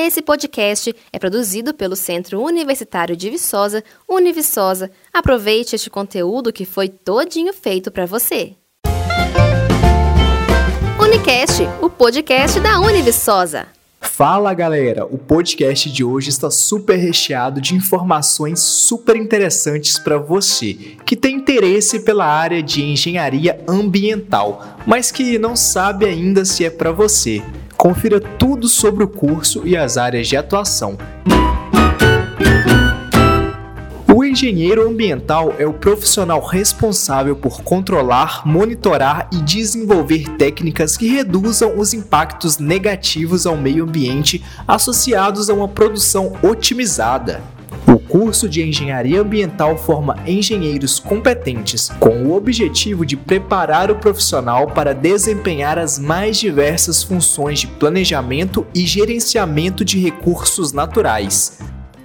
Esse podcast é produzido pelo Centro Universitário de Viçosa, Univiçosa. Aproveite este conteúdo que foi todinho feito para você. Unicast, o podcast da Univiçosa. Fala galera, o podcast de hoje está super recheado de informações super interessantes para você que tem interesse pela área de engenharia ambiental, mas que não sabe ainda se é para você. Confira tudo sobre o curso e as áreas de atuação. O engenheiro ambiental é o profissional responsável por controlar, monitorar e desenvolver técnicas que reduzam os impactos negativos ao meio ambiente associados a uma produção otimizada. O curso de Engenharia Ambiental forma engenheiros competentes com o objetivo de preparar o profissional para desempenhar as mais diversas funções de planejamento e gerenciamento de recursos naturais.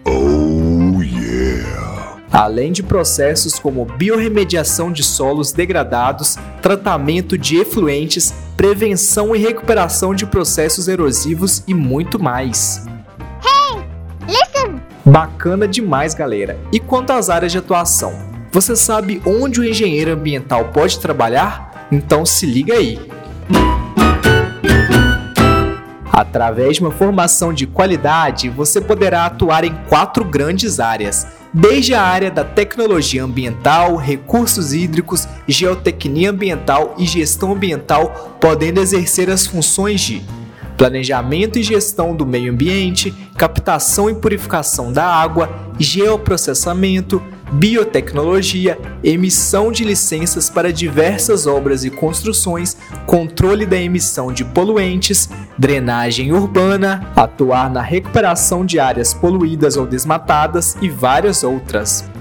Oh, yeah. Além de processos como biorremediação de solos degradados, tratamento de efluentes, prevenção e recuperação de processos erosivos e muito mais. Bacana demais, galera. E quanto às áreas de atuação? Você sabe onde o engenheiro ambiental pode trabalhar? Então se liga aí. Através de uma formação de qualidade, você poderá atuar em quatro grandes áreas, desde a área da tecnologia ambiental, recursos hídricos, geotecnia ambiental e gestão ambiental, podendo exercer as funções de planejamento e gestão do meio ambiente, captação e purificação da água, geoprocessamento, biotecnologia, emissão de licenças para diversas obras e construções, controle da emissão de poluentes, drenagem urbana, atuar na recuperação de áreas poluídas ou desmatadas e várias outras.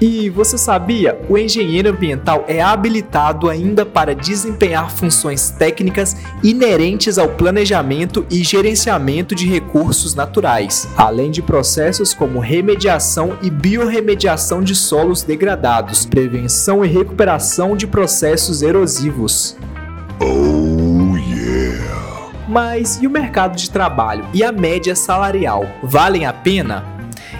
E você sabia? O engenheiro ambiental é habilitado ainda para desempenhar funções técnicas inerentes ao planejamento e gerenciamento de recursos naturais, além de processos como remediação e biorremediação de solos degradados, prevenção e recuperação de processos erosivos. Oh, yeah. Mas e o mercado de trabalho e a média salarial valem a pena?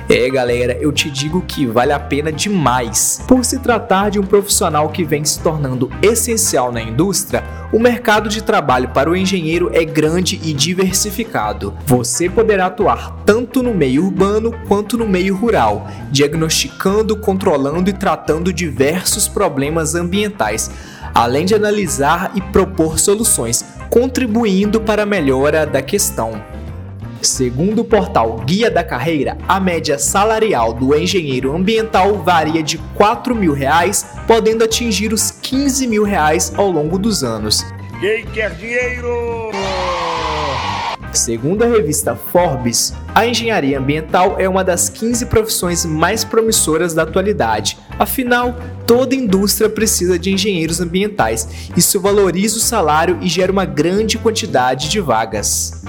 É, galera, eu te digo que vale a pena demais. Por se tratar de um profissional que vem se tornando essencial na indústria, o mercado de trabalho para o engenheiro é grande e diversificado. Você poderá atuar tanto no meio urbano quanto no meio rural, diagnosticando, controlando e tratando diversos problemas ambientais, além de analisar e propor soluções, contribuindo para a melhora da questão. Segundo o portal Guia da Carreira, a média salarial do engenheiro ambiental varia de 4 mil reais, podendo atingir os 15 mil reais ao longo dos anos. Quem quer dinheiro? Segundo a revista Forbes, a engenharia ambiental é uma das 15 profissões mais promissoras da atualidade. Afinal, toda indústria precisa de engenheiros ambientais. Isso valoriza o salário e gera uma grande quantidade de vagas.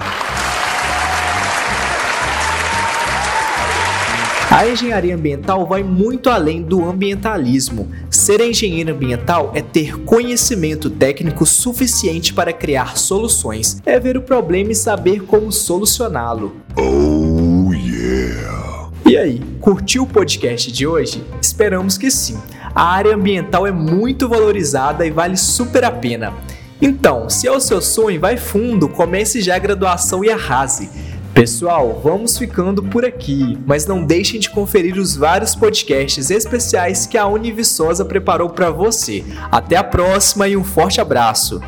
A engenharia ambiental vai muito além do ambientalismo. Ser engenheiro ambiental é ter conhecimento técnico suficiente para criar soluções, é ver o problema e saber como solucioná-lo. Oh yeah! E aí, curtiu o podcast de hoje? Esperamos que sim. A área ambiental é muito valorizada e vale super a pena. Então, se é o seu sonho, vai fundo, comece já a graduação e arrase. Pessoal, vamos ficando por aqui, mas não deixem de conferir os vários podcasts especiais que a Univiçosa preparou para você. Até a próxima e um forte abraço!